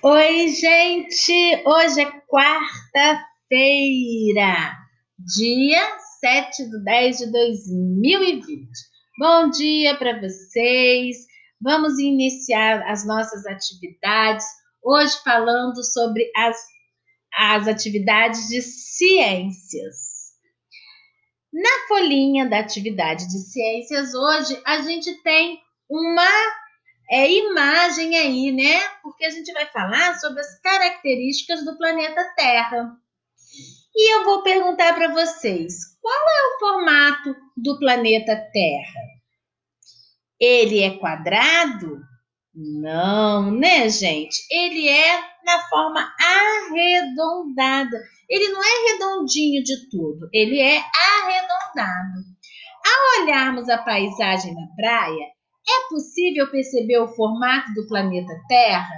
Oi, gente! Hoje é quarta-feira, dia 7 de 10 de 2020. Bom dia para vocês! Vamos iniciar as nossas atividades, hoje falando sobre as, as atividades de ciências. Na folhinha da atividade de ciências, hoje a gente tem uma é, imagem aí, né? Porque a gente vai falar sobre as características do planeta Terra. E eu vou perguntar para vocês: qual é o formato do planeta Terra? Ele é quadrado? Não, né, gente? Ele é na forma arredondada. Ele não é redondinho de tudo, ele é arredondado. Ao olharmos a paisagem na praia, é possível perceber o formato do planeta Terra?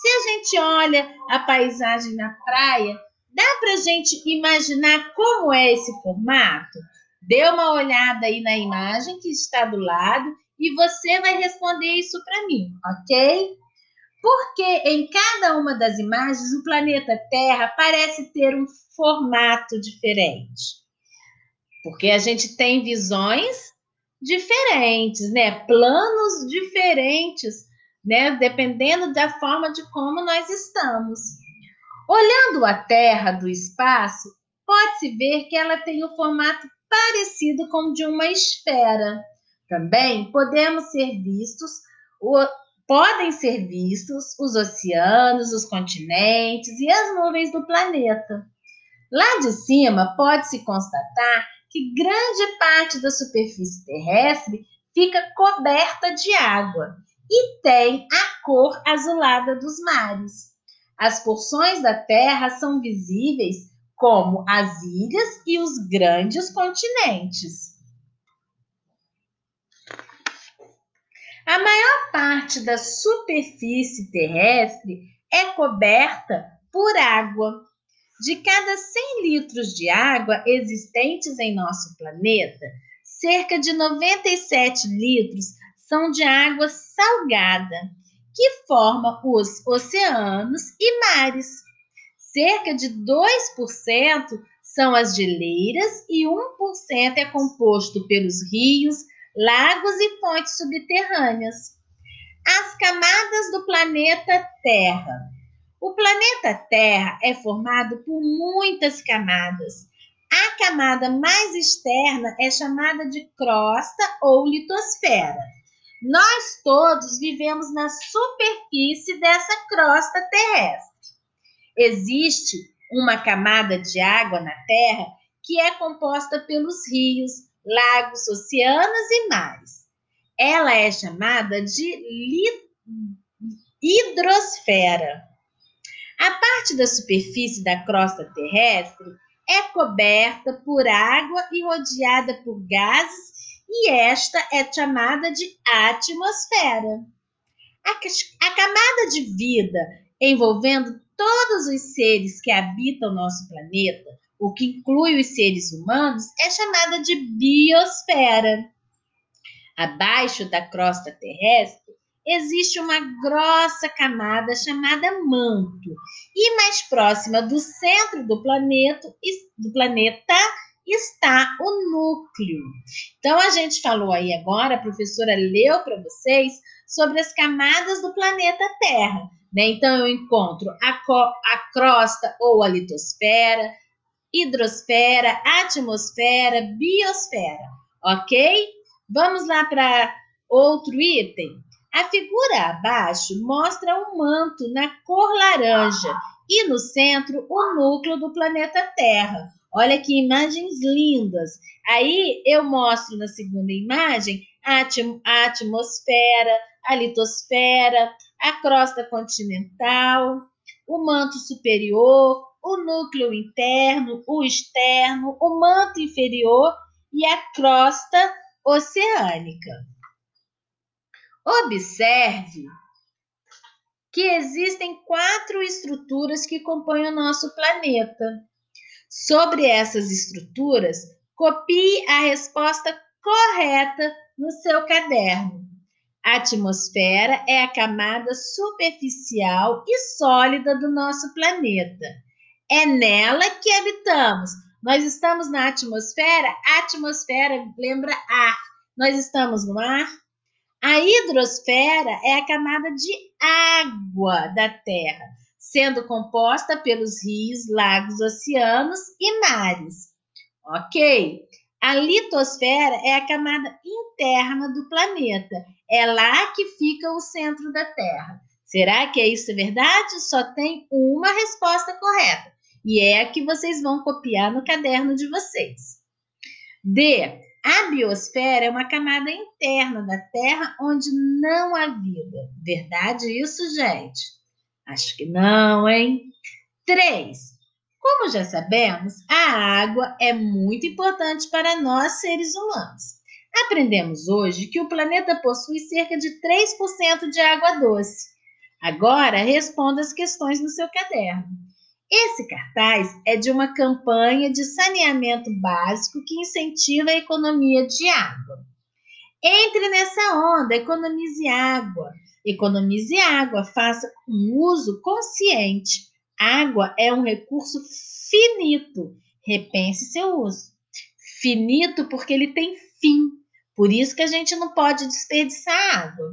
Se a gente olha a paisagem na praia, dá para a gente imaginar como é esse formato? Dê uma olhada aí na imagem que está do lado e você vai responder isso para mim, ok? Porque em cada uma das imagens o planeta Terra parece ter um formato diferente. Porque a gente tem visões diferentes, né? Planos diferentes, né? Dependendo da forma de como nós estamos. Olhando a Terra do espaço, pode-se ver que ela tem um formato parecido com o de uma esfera. Também podemos ser vistos, o, podem ser vistos os oceanos, os continentes e as nuvens do planeta. Lá de cima pode-se constatar que grande parte da superfície terrestre fica coberta de água e tem a cor azulada dos mares. As porções da Terra são visíveis como as ilhas e os grandes continentes. A maior parte da superfície terrestre é coberta por água. De cada 100 litros de água existentes em nosso planeta, cerca de 97 litros são de água salgada, que forma os oceanos e mares. Cerca de 2% são as geleiras e 1% é composto pelos rios, lagos e fontes subterrâneas. As camadas do planeta Terra o planeta Terra é formado por muitas camadas. A camada mais externa é chamada de crosta ou litosfera. Nós todos vivemos na superfície dessa crosta terrestre. Existe uma camada de água na Terra que é composta pelos rios, lagos, oceanos e mares. Ela é chamada de hidrosfera. A parte da superfície da crosta terrestre é coberta por água e rodeada por gases, e esta é chamada de atmosfera. A, camada de vida envolvendo todos os seres que habitam nosso planeta, o que inclui os seres humanos, é chamada de biosfera. Abaixo da crosta terrestre existe uma grossa camada chamada manto, e mais próxima do centro do planeta, do planeta está o núcleo. Então a gente falou aí agora, a professora leu para vocês sobre as camadas do planeta Terra. Né? Então eu encontro a, a crosta ou a litosfera, hidrosfera, atmosfera, biosfera, ok? Vamos lá para outro item. A figura abaixo mostra um manto na cor laranja e no centro o núcleo do planeta Terra. Olha que imagens lindas. Aí eu mostro na segunda imagem a, atmosfera, a litosfera, a crosta continental, o manto superior, o núcleo interno, o externo, o manto inferior e a crosta oceânica. Observe que existem quatro estruturas que compõem o nosso planeta. Sobre essas estruturas, copie a resposta correta no seu caderno. A atmosfera é a camada superficial e sólida do nosso planeta. É nela que habitamos. Nós estamos na atmosfera. A atmosfera lembra ar. Nós estamos no ar. A hidrosfera é a camada de água da Terra, sendo composta pelos rios, lagos, oceanos e mares. Ok? A litosfera é a camada interna do planeta. É lá que fica o centro da Terra. Será que é isso verdade? Só tem uma resposta correta. E é a que vocês vão copiar no caderno de vocês. D. A biosfera é uma camada interna da Terra onde não há vida. Verdade isso, gente? Acho que não, hein? 3. Como já sabemos, a água é muito importante para nós seres humanos. Aprendemos hoje que o planeta possui cerca de 3% de água doce. Agora responda as questões no seu caderno. Esse cartaz é de uma campanha de saneamento básico que incentiva a economia de água. Entre nessa onda, economize água. Economize água, faça um uso consciente Água é um recurso finito. Repense seu uso. Finito porque ele tem fim. Por isso que a gente não pode desperdiçar água.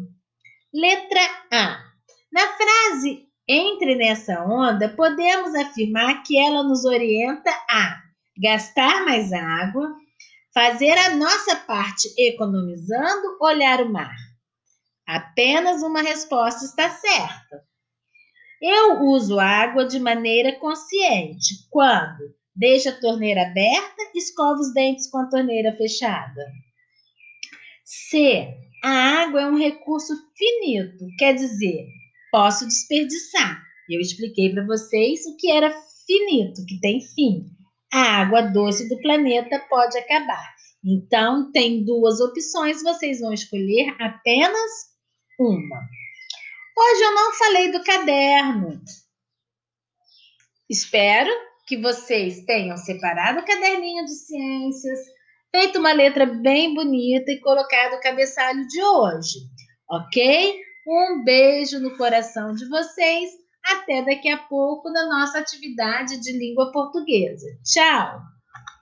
Letra A. Na frase entre nessa onda, podemos afirmar que ela nos orienta a gastar mais água, fazer a nossa parte economizando, olhar o mar. Apenas uma resposta está certa. Eu uso água de maneira consciente. Quando? Deixa a torneira aberta, escova os dentes com a torneira fechada. C. A água é um recurso finito, quer dizer, posso desperdiçar. Eu expliquei para vocês o que era finito, que tem fim. A água doce do planeta pode acabar. Então, tem duas opções, vocês vão escolher apenas uma. Hoje eu não falei do caderno. Espero que vocês tenham separado o caderninho de ciências, feito uma letra bem bonita e colocado o cabeçalho de hoje, ok? Um beijo no coração de vocês. Até daqui a pouco na nossa atividade de língua portuguesa. Tchau!